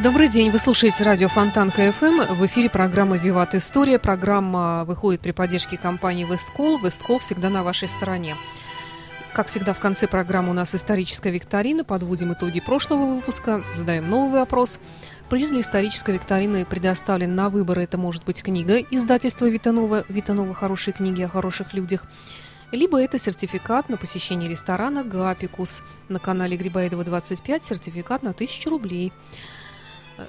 Добрый день, вы слушаете радио Фонтанка ФМ. В эфире программа «Виват История». Программа выходит при поддержке компании «Весткол». «Весткол» всегда на вашей стороне. Как всегда, в конце программы у нас историческая викторина. Подводим итоги прошлого выпуска, задаем новый вопрос. Приз для исторической викторины предоставлен на выбор. Это может быть книга издательства Витанова, Витанова «Хорошие книги о хороших людях», либо это сертификат на посещение ресторана «Гапикус» на канале Грибоедова 25, сертификат на 1000 рублей.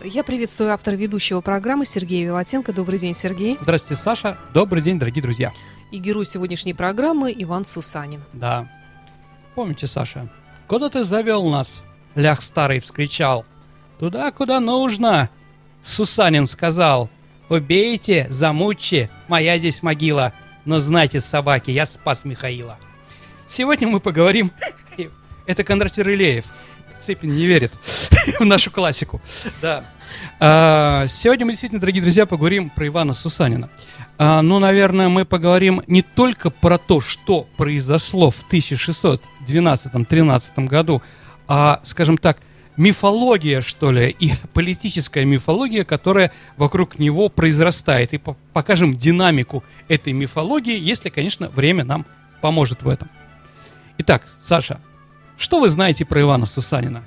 Я приветствую автора ведущего программы Сергея Виватенко. Добрый день, Сергей. Здравствуйте, Саша. Добрый день, дорогие друзья. И герой сегодняшней программы Иван Сусанин. Да. Помните, Саша, куда ты завел нас? Лях старый вскричал. Туда, куда нужно. Сусанин сказал. Убейте, замучьте, моя здесь могила. Но знайте, собаки, я спас Михаила. Сегодня мы поговорим... Это Кондратий Рылеев. Цепин не верит в нашу классику. Да. А, сегодня мы действительно, дорогие друзья, поговорим про Ивана Сусанина. А, ну, наверное, мы поговорим не только про то, что произошло в 1612-13 году, а, скажем так, мифология, что ли, и политическая мифология, которая вокруг него произрастает. И по покажем динамику этой мифологии, если, конечно, время нам поможет в этом. Итак, Саша, что вы знаете про Ивана Сусанина?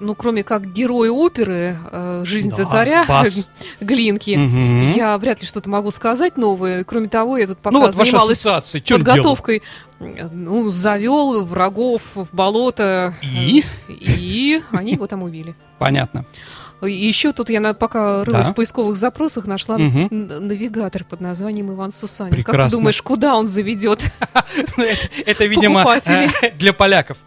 ну, кроме как герой оперы э, «Жизнь Да, за царя» бас. Глинки, Мгм. я вряд ли что-то могу сказать новое. Кроме того, я тут пока Ну вот занималась подготовкой. э, Ну, завел врагов в болото. И? э, И они его там убили. Понятно. Еще тут я на- пока рылась Да. в поисковых запросах, нашла н- навигатор под названием Иван Сусанин. Как Прекрасно. ты думаешь, куда он заведет? Ну, Это, видимо, э, для поляков.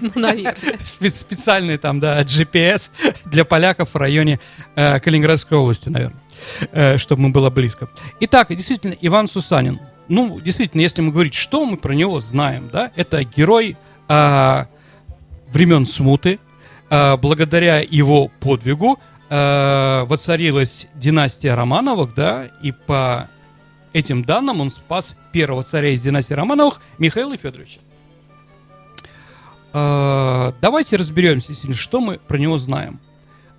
Ну, наверное. Спе- Специальный там, да, GPS для поляков в районе э, Калининградской области, наверное, э, чтобы ему было близко. Итак, действительно, Иван Сусанин. Ну, действительно, если мы говорить, что мы про него знаем, да, это герой э, времен смуты. Э, благодаря его подвигу э, воцарилась династия Романовых, да, и по этим данным он спас первого царя из династии Романовых Михаила Федоровича. Э, Давайте разберемся, что мы про него знаем.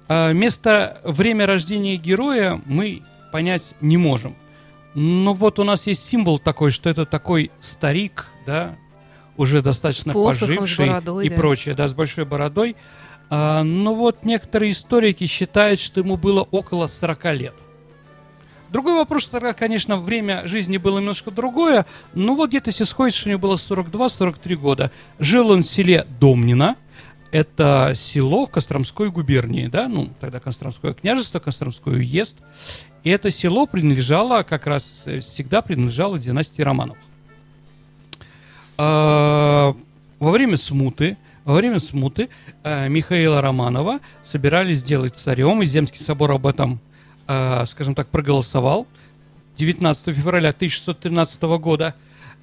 Место, время рождения героя мы понять не можем. Но вот у нас есть символ такой, что это такой старик, да, уже достаточно поживший бородой, и да. прочее, да, с большой бородой. А, но вот некоторые историки считают, что ему было около 40 лет. Другой вопрос, что тогда, конечно, время жизни было немножко другое, но вот где-то если сходит, что у него было 42-43 года. Жил он в селе Домнино, это село в Костромской губернии, да, ну, тогда Костромское княжество, Костромской уезд. И это село принадлежало, как раз э, всегда принадлежало династии Романовых. А, Во время смуты, во время смуты э, Михаила Романова собирались сделать царем, и Земский собор об этом, э, скажем так, проголосовал 19 февраля 1613 года.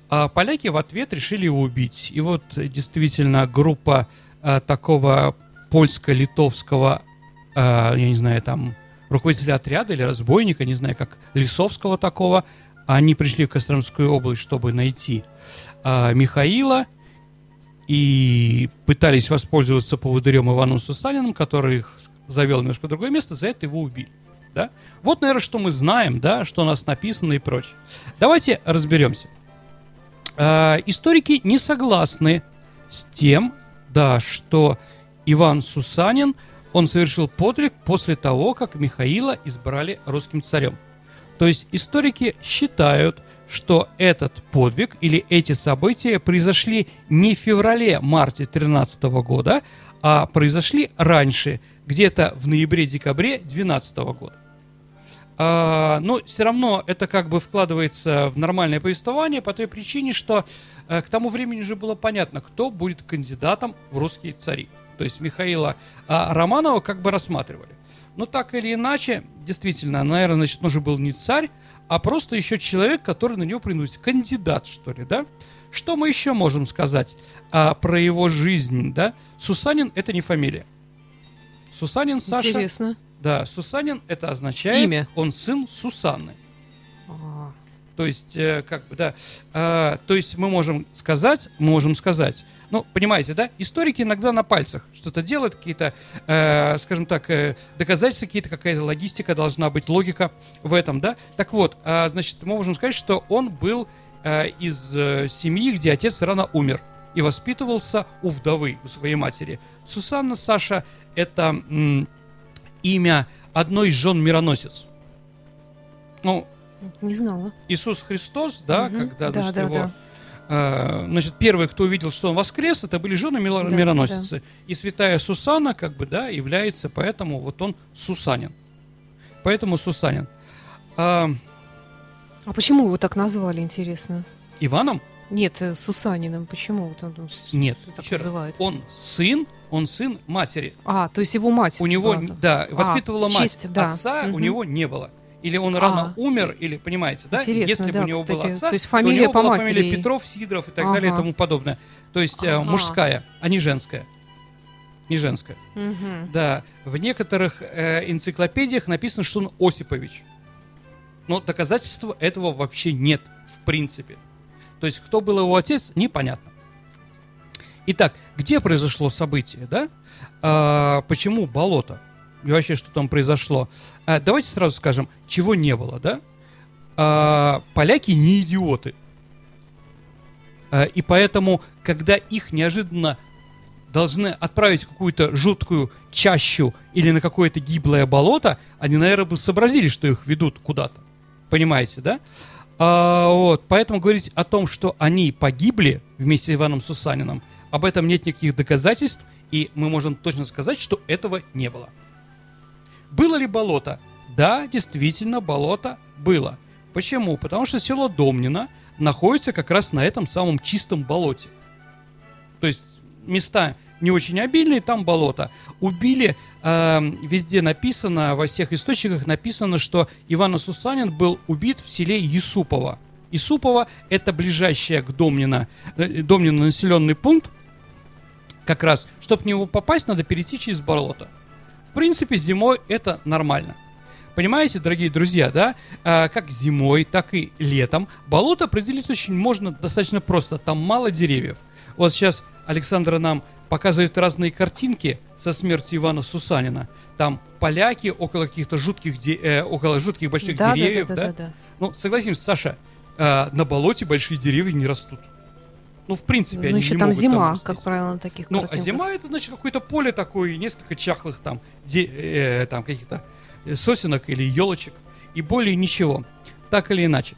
А поляки в ответ решили его убить. И вот действительно группа э, такого польско-литовского, э, я не знаю, там, руководителя отряда или разбойника, не знаю, как Лисовского такого, они пришли в Костромскую область, чтобы найти э, Михаила и пытались воспользоваться поводырем Иваном Сусаниным, который их завел немножко в другое место, за это его убили. Да? Вот, наверное, что мы знаем, да, что у нас написано и прочее. Давайте разберемся. Э, историки не согласны с тем, да, что Иван Сусанин, он совершил подвиг после того, как Михаила избрали русским царем. То есть историки считают, что этот подвиг или эти события произошли не в феврале-марте 13 года, а произошли раньше, где-то в ноябре-декабре 12 года. А, но все равно это как бы вкладывается в нормальное повествование по той причине, что э, к тому времени уже было понятно, кто будет кандидатом в русские цари. То есть Михаила а, Романова как бы рассматривали. Но так или иначе, действительно, наверное, значит, уже был не царь, а просто еще человек, который на него приносит. Кандидат, что ли, да? Что мы еще можем сказать а, про его жизнь, да? Сусанин – это не фамилия. Сусанин Саша... Интересно. Да, Сусанин это означает... Имя. Он сын Сусанны. А, То есть, э, как бы, да. э, то есть мы можем сказать, мы можем сказать. Ну, понимаете, да? Историки иногда на пальцах что-то делают, какие-то, э, скажем так, э, доказательства какие-то, какая-то логистика должна быть, логика в этом, да? Так вот, а, значит, мы можем сказать, что он был э, из э, семьи, где отец рано умер и воспитывался у вдовы, у своей матери. Сусанна Саша – это м, имя одной из жен мироносец. Ну, не знала. Иисус Христос, да, Мгм. когда, Да, значит, да, его, да. Э, значит, первые, кто увидел, что он воскрес, это были жены мило- Да, мироносицы. И святая Сусана, как бы, да, является, поэтому вот он Сусанин. Поэтому Сусанин. А, А почему его так назвали, интересно? Иваном? Нет, э, Сусаниным. Почему? Вот он, Нет, так еще раз. называют. Он сын, он сын матери. А, то есть его мать. У него, была. да, А, воспитывала мать. честь, да. Отца у Мгм. него не было. Или он А. рано умер, или, понимаете, да? Интересно, Если бы да, у него был кстати. отца, То есть у фамилия него по была матери. фамилия Петров, Сидоров и так далее и Ага. тому подобное. То есть э, Ага. мужская, а не женская. Не женская. Мгм. Да, в некоторых э, энциклопедиях написано, что он Осипович. Но доказательства этого вообще нет, в принципе. То есть, кто был его отец, непонятно. Итак, где произошло событие, да? А, почему болото? И вообще, что там произошло? А, давайте сразу скажем, чего не было, да? А, поляки не идиоты. А, и поэтому, когда их неожиданно должны отправить в какую-то жуткую чащу или на какое-то гиблое болото, они, наверное, бы сообразили, что их ведут куда-то. Понимаете, да? А, вот, поэтому говорить о том, что они погибли вместе с Иваном Сусанином, об этом нет никаких доказательств, и мы можем точно сказать, что этого не было. Было ли болото? Да, действительно, болото было. Почему? Потому что село Домнино находится как раз на этом самом чистом болоте. То есть места не очень обильные, там болото. Убили, э, везде написано, во всех источниках написано, что Иван Сусанин был убит в селе Юсупово. Исупово – это ближайшее к Домнино, э, Домнино населенный пункт. Как раз, чтобы в него попасть, надо перейти через болото. В принципе, зимой это нормально. Понимаете, дорогие друзья, да? А, как зимой, так и летом. Болото определить очень можно достаточно просто. Там мало деревьев. Вот сейчас Александра нам показывает разные картинки со смертью Ивана Сусанина. Там поляки около каких-то жутких, де- э, около жутких больших Да, да, деревьев, да, да, да, да. Ну, согласимся, Саша, э, на болоте большие деревья не растут. Ну, в принципе, Ну, они еще не там могут зима, растить. как правило, на таких Ну, а зима это, значит, какое-то поле такое, несколько чахлых там, де- э, там каких-то э, сосенок или елочек, и более ничего. Так или иначе.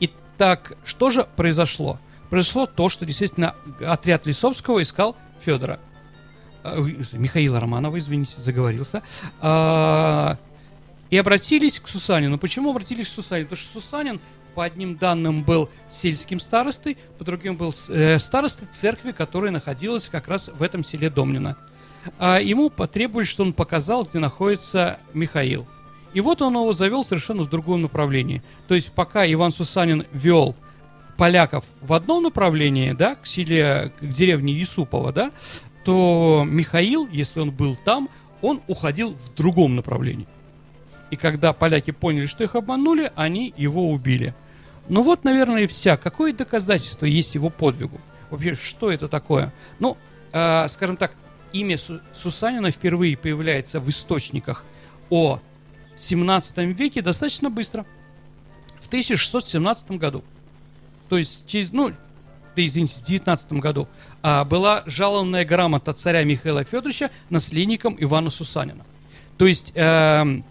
Итак, что же произошло? Произошло то, что действительно отряд Лисовского искал Федора. Э, Михаила Романова, извините, заговорился. А, и обратились к Сусанину. Почему обратились к Сусанину? Потому что Сусанин, по одним данным, был сельским старостой, по другим был э, старостой церкви, которая находилась как раз в этом селе Домнино. А ему потребовали, что он показал, где находится Михаил. И вот он его завел совершенно в другом направлении. То есть пока Иван Сусанин вел поляков в одном направлении, да, к селе, к деревне Юсупово, да, то Михаил, если он был там, он уходил в другом направлении. И когда поляки поняли, что их обманули, они его убили. Ну вот, наверное, и вся. Какое доказательство есть его подвигу? Вообще, что это такое? Ну, э, скажем так, имя Су- Сусанина впервые появляется в источниках о 17 веке достаточно быстро. В 1617 году. То есть, через, ну, да, извините, в 19 году а, была жалованная грамота царя Михаила Федоровича наследником Ивана Сусанина. То есть, эм,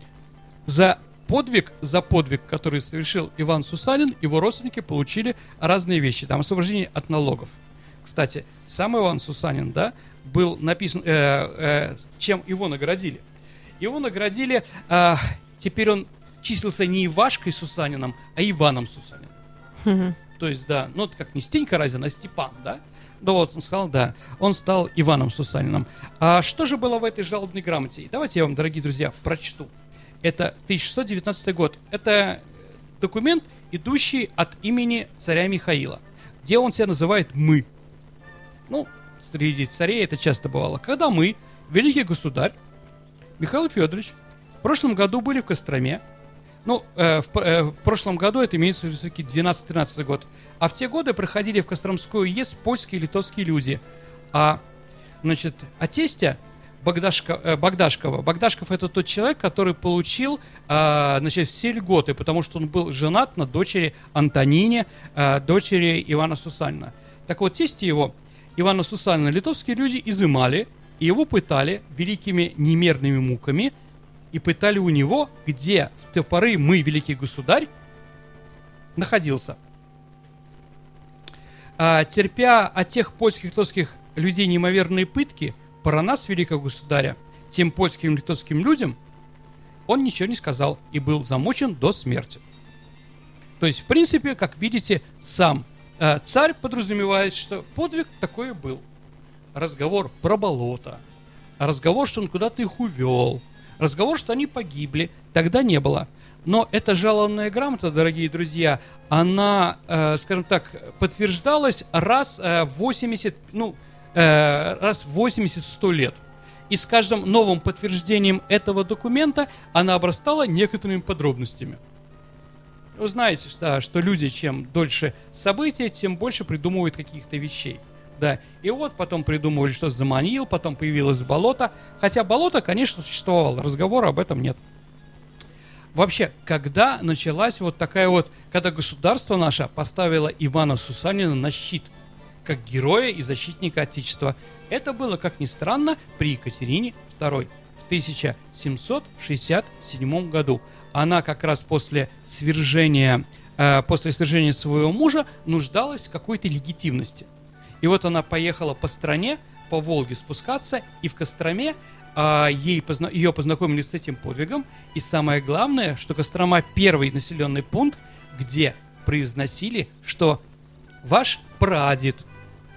за подвиг, за подвиг, который совершил Иван Сусанин, его родственники получили разные вещи. Там освобождение от налогов. Кстати, сам Иван Сусанин, да, был написан, э, э, чем его наградили. Его наградили, э, теперь он числился не Ивашкой Сусанином, а Иваном Сусаниным. Мгм. То есть, да, ну это как не Стенька Разин, а Степан, да? Да вот, он сказал, да, он стал Иваном Сусанином. А что же было в этой жалобной грамоте? Давайте я вам, дорогие друзья, прочту. Это 1619 год. Это документ, идущий от имени царя Михаила, где он себя называет «мы». Ну, среди царей это часто бывало. Когда мы, великий государь, Михаил Федорович, в прошлом году были в Костроме, ну, э, в, э, в прошлом году это имеется в виду все-таки 12-13 год. А в те годы проходили в Костромскую ЕС польские и литовские люди. А, значит, а тестя Богдашко, э, Богдашкова. Богдашков это тот человек, который получил э, значит, все льготы, потому что он был женат на дочери Антонине, э, дочери Ивана Сусанина. Так вот, тесте его, Ивана Сусанина, литовские люди изымали, и его пытали великими немерными муками, и пытали у него, где в те поры мы, великий государь, находился. А, терпя от тех польских литовских людей неимоверные пытки, про нас, великого государя, тем польским и литовским людям, он ничего не сказал и был замучен до смерти. То есть, в принципе, как видите, сам э, царь подразумевает, что подвиг такой был. Разговор про болото, разговор, что он куда-то их увел, разговор, что они погибли, тогда не было. Но эта жалованная грамота, дорогие друзья, она, э, скажем так, подтверждалась раз э, 80, ну, э, раз в 80-100 лет. И с каждым новым подтверждением этого документа она обрастала некоторыми подробностями. Вы знаете, да, что люди, чем дольше события, тем больше придумывают каких-то вещей. Да. И вот потом придумывали, что заманил, потом появилось болото. Хотя болото, конечно, существовало, разговора об этом нет. Вообще, когда началась вот такая вот, когда государство наше поставило Ивана Сусанина на щит – как героя и защитника Отечества. Это было, как ни странно, при Екатерине II в 1767 году. Она как раз после свержения, э, после свержения своего мужа нуждалась в какой-то легитимности. И вот она поехала по стране, по Волге спускаться, и в Костроме э, ей позна- ее познакомили с этим подвигом. И самое главное, что Кострома первый населенный пункт, где произносили, что ваш прадед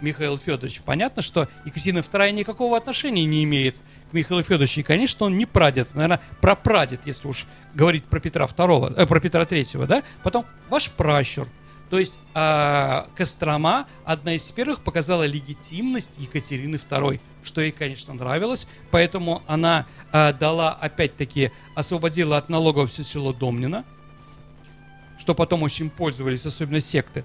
Михаил Федорович. Понятно, что Екатерина II никакого отношения не имеет к Михаилу Федоровичу. И, конечно, он не прадед, наверное, прапрадед, если уж говорить про Петра II, э, про Петра III, да? Потом ваш пращур. То есть э, Кострома одна из первых показала легитимность Екатерины II, что ей, конечно, нравилось. Поэтому она э, дала, опять-таки, освободила от налогов все село Домнино, что потом очень пользовались, особенно секты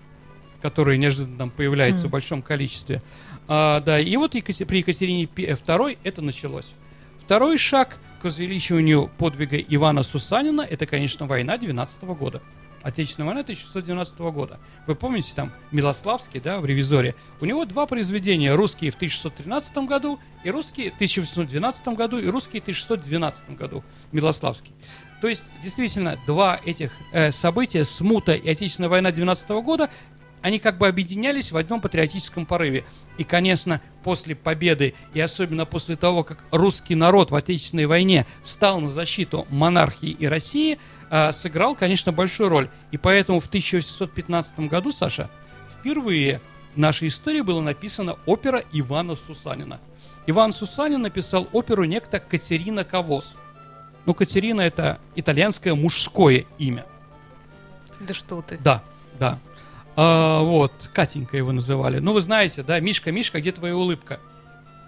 которые неожиданно там появляются mm. в большом количестве. А, да, и вот Екатер... при Екатерине II это началось. Второй шаг к возвеличиванию подвига Ивана Сусанина – это, конечно, война 12 года. Отечественная война 1612 года. Вы помните там Милославский, да, в «Ревизоре»? У него два произведения. Русские в 1613 году и русские в 1812 году и русские в 1612 году. Милославский. То есть, действительно, два этих э, события, смута и Отечественная война 12 года, они как бы объединялись в одном патриотическом порыве. И, конечно, после победы, и особенно после того, как русский народ в Отечественной войне встал на защиту монархии и России, э, сыграл, конечно, большую роль. И поэтому в 1815 году, Саша, впервые в нашей истории была написана опера Ивана Сусанина. Иван Сусанин написал оперу некто Катерина Кавоз. Ну, Катерина это итальянское мужское имя. Да что ты. Да, да. А, вот, Катенька его называли. Ну, вы знаете, да, Мишка, Мишка, где твоя улыбка?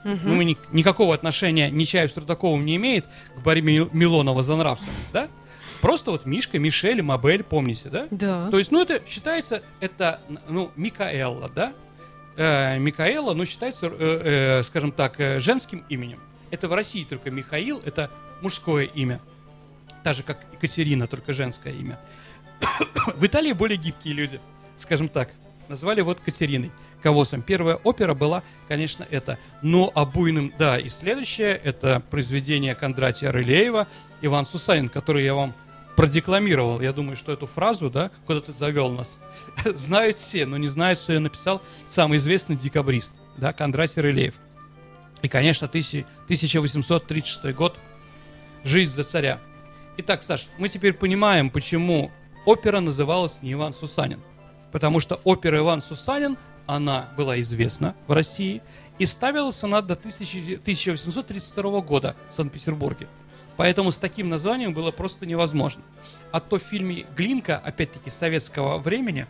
Угу. Ну, ни, никакого отношения Нечаев с Трудаковым не имеет к борьбе Милонова за нравственность, да? Просто вот Мишка, Мишель, Мабель, помните, да? Да. То есть, ну, это считается, это, ну, Микаэла, да? Э, Микаэла, ну, считается, э, э, скажем так, э, женским именем. Это в России только Михаил, это мужское имя. Так же, как Екатерина, только женское имя. в Италии более гибкие люди скажем так, назвали вот Катериной Кавосом. Первая опера была, конечно, это. Но а буйным, да, и следующее, это произведение Кондратия Рылеева, Иван Сусанин, который я вам продекламировал. Я думаю, что эту фразу, да, куда ты завел нас, знают все, но не знают, что я написал самый известный декабрист, да, Кондратий Рылеев. И, конечно, 1836 год, «Жизнь за царя». Итак, Саш, мы теперь понимаем, почему опера называлась не Иван Сусанин потому что опера Иван Сусанин, она была известна в России, и ставилась она до 1832 года в Санкт-Петербурге. Поэтому с таким названием было просто невозможно. А то в фильме «Глинка», опять-таки, советского времени,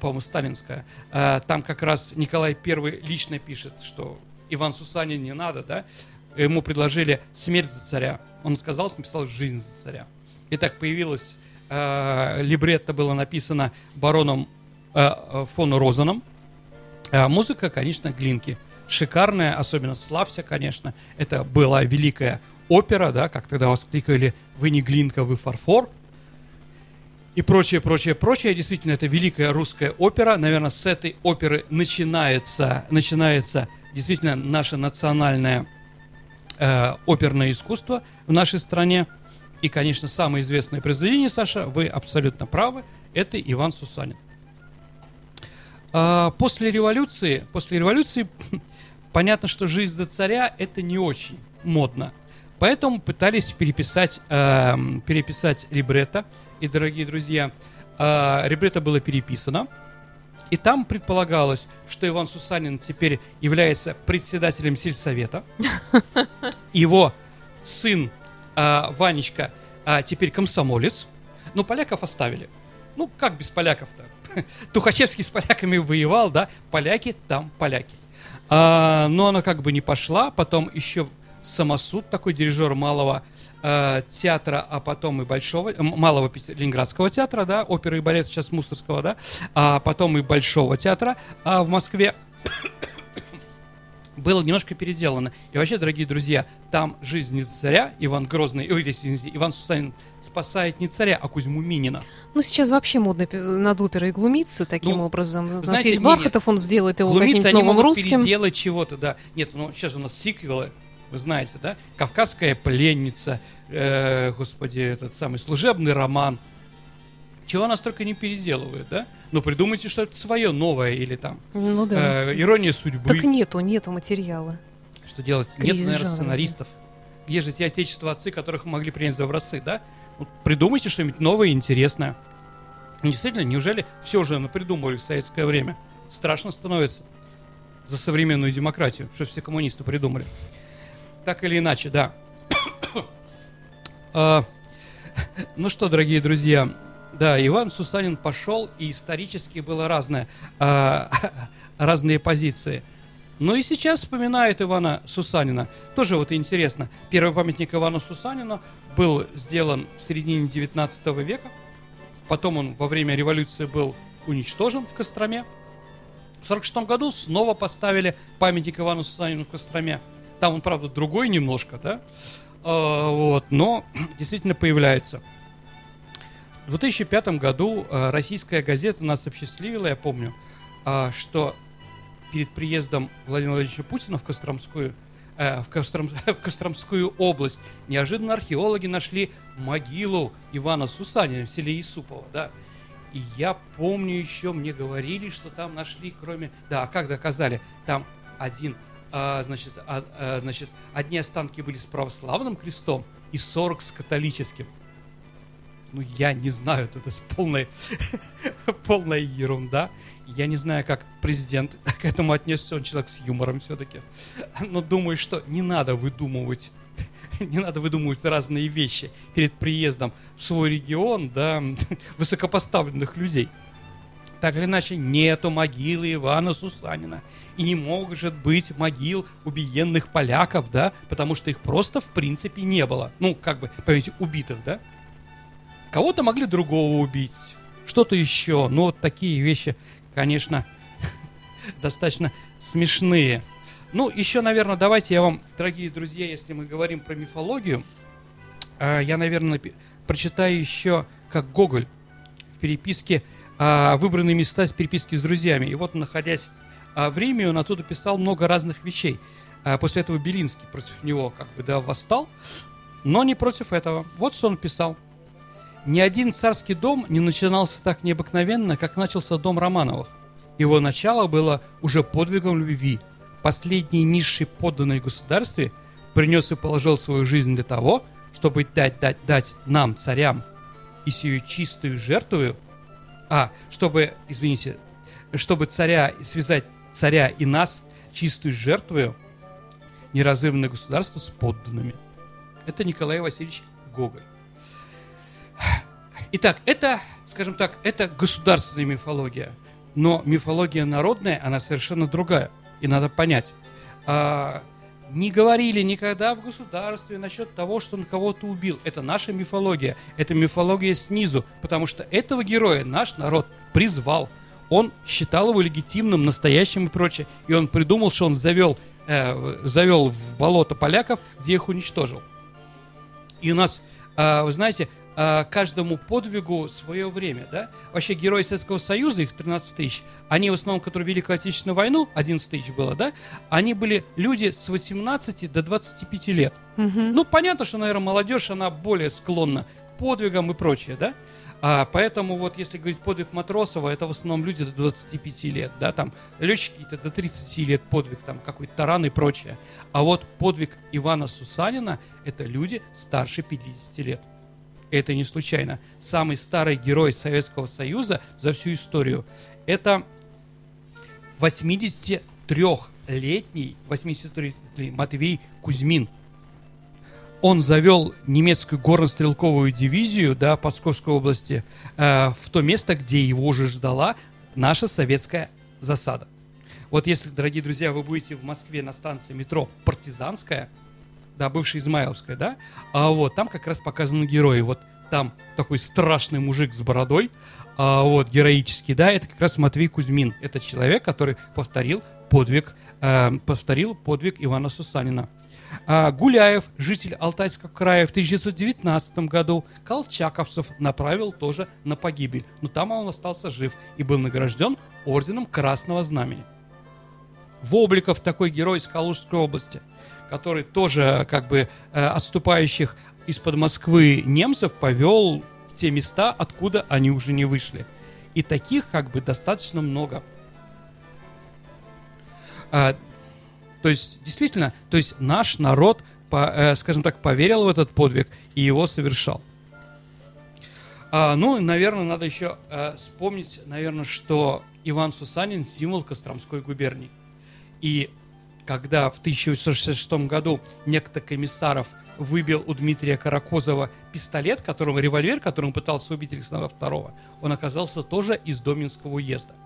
по-моему, сталинская, э, там как раз Николай I лично пишет, что Иван Сусанин не надо, да, ему предложили смерть за царя. Он отказался, написал жизнь за царя. И так появилось, э, либретто было написано бароном э, фон Розеном, а музыка, конечно, Глинки. Шикарная, особенно «Славься», конечно. Это была великая опера, да, как тогда воскликали «Вы не Глинка, вы фарфор», и прочее, прочее, прочее. Действительно, это великая русская опера. Наверное, с этой оперы начинается, начинается действительно наше национальное э, оперное искусство в нашей стране. И, конечно, самое известное произведение, Саша, вы абсолютно правы, это Иван Сусанин. А, после революции, после революции понятно, что жизнь за царя это не очень модно. Поэтому пытались переписать, э, переписать либретто. И, дорогие друзья, э, либретто было переписано. И там предполагалось, что Иван Сусанин теперь является председателем сельсовета. Его сын э, Ванечка э, теперь комсомолец. Но поляков оставили. Ну, как без поляков-то? Тухачевский с поляками воевал, да? Поляки там поляки. А, но она как бы не пошла. Потом еще самосуд, такой дирижер малого э, театра, а потом и большого, малого Ленинградского театра, да, оперы и балет сейчас Мусорского, да, а потом и большого театра а в Москве было немножко переделано. И вообще, дорогие друзья, там жизнь не царя, Иван Грозный, ой, извините, Иван Сусанин спасает не царя, а Кузьму Минина. Ну, сейчас вообще модно над оперой глумиться таким ну, образом. У нас знаете, есть Бархатов, он сделает его каким-то новым могут русским. переделать чего-то, да. Нет, ну, сейчас у нас сиквелы, вы знаете, да? Кавказская пленница, э, господи, этот самый служебный роман. Чего нас только не переделывают, да? Ну, придумайте что-то свое, новое или там. Ну да. Э, ирония судьбы. Так нету, нету материала. Что делать? Кризис Нет, наверное, жанра. сценаристов. Есть же те отечества отцы, которых мы могли принять за образцы, да? Вот придумайте что-нибудь новое и интересное. Действительно, неужели все уже придумывали в советское время? Страшно становится за современную демократию, что все коммунисты придумали. Так или иначе, да. а, ну что, дорогие друзья, да, Иван Сусанин пошел, и исторически было разное, а, разные позиции. Ну и сейчас вспоминают Ивана Сусанина. Тоже вот интересно. Первый памятник Ивану Сусанину был сделан в середине 19 века. Потом он во время революции был уничтожен в Костроме. В 1946 году снова поставили памятник Ивану Сусанину в Костроме. Там он, правда, другой немножко, да? А, вот, но действительно появляется. В 2005 году а, российская газета нас осчастливила, я помню, а, что перед приездом Владимира Владимировича Путина в Костромскую, э, в, Костром, в Костромскую область неожиданно археологи нашли могилу Ивана Сусанина в селе Исупово, да. И я помню еще, мне говорили, что там нашли, кроме... Да, а как доказали? Там один а, значит, а, а, значит, одни останки были с православным крестом и 40 с католическим. Ну, я не знаю, это полная, полная ерунда. Я не знаю, как президент к этому отнесся, он человек с юмором все-таки. Но думаю, что не надо выдумывать не надо выдумывать разные вещи перед приездом в свой регион, да, высокопоставленных людей. Так или иначе, нету могилы Ивана Сусанина. И не может быть могил убиенных поляков, да, потому что их просто в принципе не было. Ну, как бы, понимаете, убитых, да. Кого-то могли другого убить, что-то еще. Но вот такие вещи, конечно, достаточно смешные. Ну, еще, наверное, давайте я вам, дорогие друзья, если мы говорим про мифологию, а, я, наверное, прочитаю еще, как Гоголь в переписке а, выбранные места с переписки с друзьями. И вот, находясь а, в Риме, он оттуда писал много разных вещей. После этого Белинский против него как бы да, восстал, но не против этого. Вот что он писал. Ни один царский дом не начинался так необыкновенно, как начался дом Романовых. Его начало было уже подвигом любви. Последний низший подданный государстве принес и положил свою жизнь для того, чтобы дать, дать, дать нам, царям, и сию чистую жертвую – а, чтобы, извините, чтобы царя, связать царя и нас чистую жертвою, неразрывное государство с подданными. Это Николай Васильевич Гоголь. Итак, это, скажем так, это государственная мифология. Но мифология народная, она совершенно другая. И надо понять. А, не говорили никогда в государстве насчет того, что он кого-то убил. Это наша мифология. Это мифология снизу. Потому что этого героя наш народ призвал. Он считал его легитимным, настоящим и прочее. И он придумал, что он завел, э, завел в болото поляков, где их уничтожил. И у нас, э, вы знаете, каждому подвигу свое время, да? Вообще герои Советского Союза, их 13 тысяч, они в основном, которые вели Великую Отечественную войну, 11 тысяч было, да? Они были люди с 18 до 25 лет. Ну, понятно, что, наверное, молодежь, она более склонна к подвигам и прочее, да? А, поэтому вот если говорить подвиг Матросова, это в основном люди до 25 лет, да, там летчики то до 30 лет подвиг, там какой-то таран и прочее. А вот подвиг Ивана Сусанина это люди старше 50 лет. Это не случайно. Самый старый герой Советского Союза за всю историю это 83-летний 83-летний Матвей Кузьмин – он завел немецкую горно-стрелковую дивизию да, Псковской области э, в то место, где его уже ждала наша советская засада. Вот если, дорогие друзья, вы будете в Москве на станции метро Партизанская, да, бывшая Измайловская, да, а вот там как раз показаны герои. Вот там такой страшный мужик с бородой, а вот героический, да, это как раз Матвей Кузьмин. Это человек, который повторил подвиг, э, повторил подвиг Ивана Сусанина. А, Гуляев, житель Алтайского края, в 1919 году колчаковцев направил тоже на погибель. Но там он остался жив и был награжден орденом Красного Знамени. Вобликов, такой герой из Калужской области, который тоже как бы э, отступающих из-под Москвы немцев повел в те места, откуда они уже не вышли. И таких как бы достаточно много. А, то есть, действительно, то есть наш народ, по, э, скажем так, поверил в этот подвиг и его совершал. А, ну, наверное, надо еще э, вспомнить, наверное, что Иван Сусанин символ Костромской губернии. И когда в 1866 году некто комиссаров выбил у Дмитрия Каракозова пистолет, которым, револьвер, которым пытался убить Александра II, он оказался тоже из Доминского уезда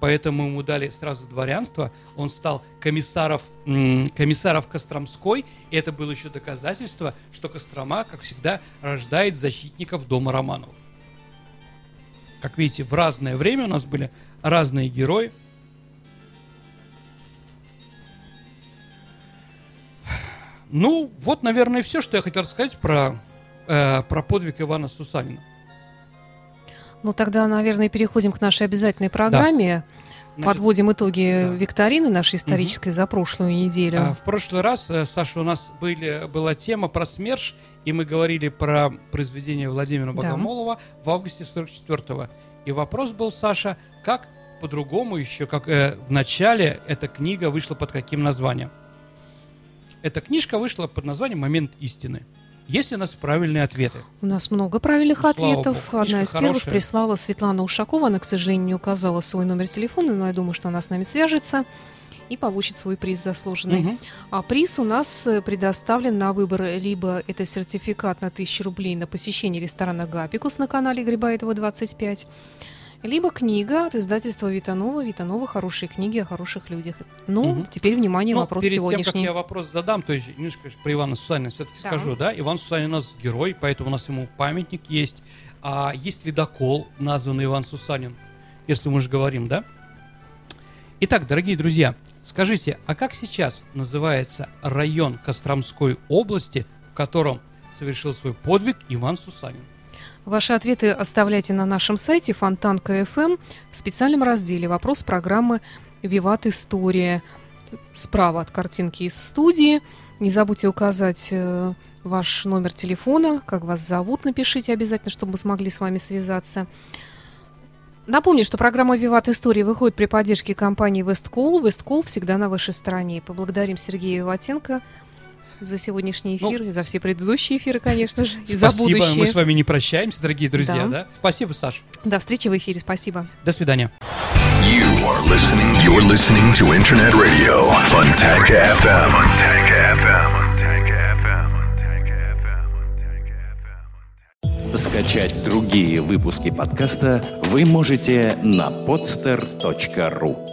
поэтому ему дали сразу дворянство. Он стал комиссаров, комиссаров Костромской, и это было еще доказательство, что Кострома, как всегда, рождает защитников дома Романовых. Как видите, в разное время у нас были разные герои. Ну, вот, наверное, все, что я хотел сказать про, э, про подвиг Ивана Сусанина. Ну, тогда, наверное, переходим к нашей обязательной программе. Да. Значит, Подводим итоги да. викторины нашей исторической угу. за прошлую неделю. А, в прошлый раз, э, Саша, у нас были, была тема про СМЕРШ, и мы говорили про произведение Владимира Богомолова да. в августе 44-го. И вопрос был, Саша, как по-другому еще, как э, в начале эта книга вышла под каким названием? Эта книжка вышла под названием «Момент истины». Есть у нас правильные ответы? У нас много правильных ну, ответов. Богу. Одна из хорошая. первых прислала Светлана Ушакова. Она, к сожалению, не указала свой номер телефона, но я думаю, что она с нами свяжется и получит свой приз заслуженный. Угу. А приз у нас э, предоставлен на выбор либо это сертификат на 1000 рублей на посещение ресторана «Гапикус» на канале Грибаетова 25, либо книга от издательства Витанова. Витанова хорошие книги о хороших людях. Ну, угу. теперь внимание, Но вопрос перед сегодняшний. Тем, как я вопрос задам, то есть немножко про Ивана Сусанина все-таки да. скажу, да? Иван Сусанин у нас герой, поэтому у нас ему памятник есть. А есть ледокол, названный Иван Сусанин, если мы же говорим, да? Итак, дорогие друзья, скажите, а как сейчас называется район Костромской области, в котором совершил свой подвиг Иван Сусанин? Ваши ответы оставляйте на нашем сайте Фонтанка.фм в специальном разделе «Вопрос программы «Виват История». Справа от картинки из студии. Не забудьте указать э, ваш номер телефона, как вас зовут, напишите обязательно, чтобы мы смогли с вами связаться. Напомню, что программа «Виват История» выходит при поддержке компании «Весткол». «Весткол» всегда на вашей стороне. Поблагодарим Сергея Виватенко за сегодняшний ну, эфир, ну, и за все предыдущие эфиры, конечно же, и за будущее. Спасибо, мы с вами не прощаемся, дорогие друзья, да? да? Спасибо, Саш. До встречи в эфире, спасибо. До свидания. You are listening, you're listening to Internet Radio, Fontanka FM. Fontanka FM. Скачать другие выпуски подкаста вы можете на podster.ru